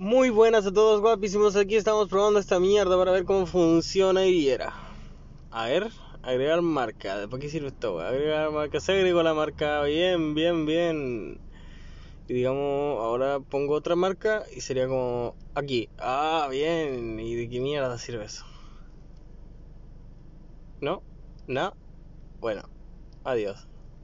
Muy buenas a todos, guapísimos. Aquí estamos probando esta mierda para ver cómo funciona y era. A ver, agregar marca. ¿Para qué sirve esto? Agregar marca. Se agregó la marca. Bien, bien, bien. Y digamos, ahora pongo otra marca y sería como aquí. Ah, bien. ¿Y de qué mierda sirve eso? ¿No? ¿No? Bueno, adiós.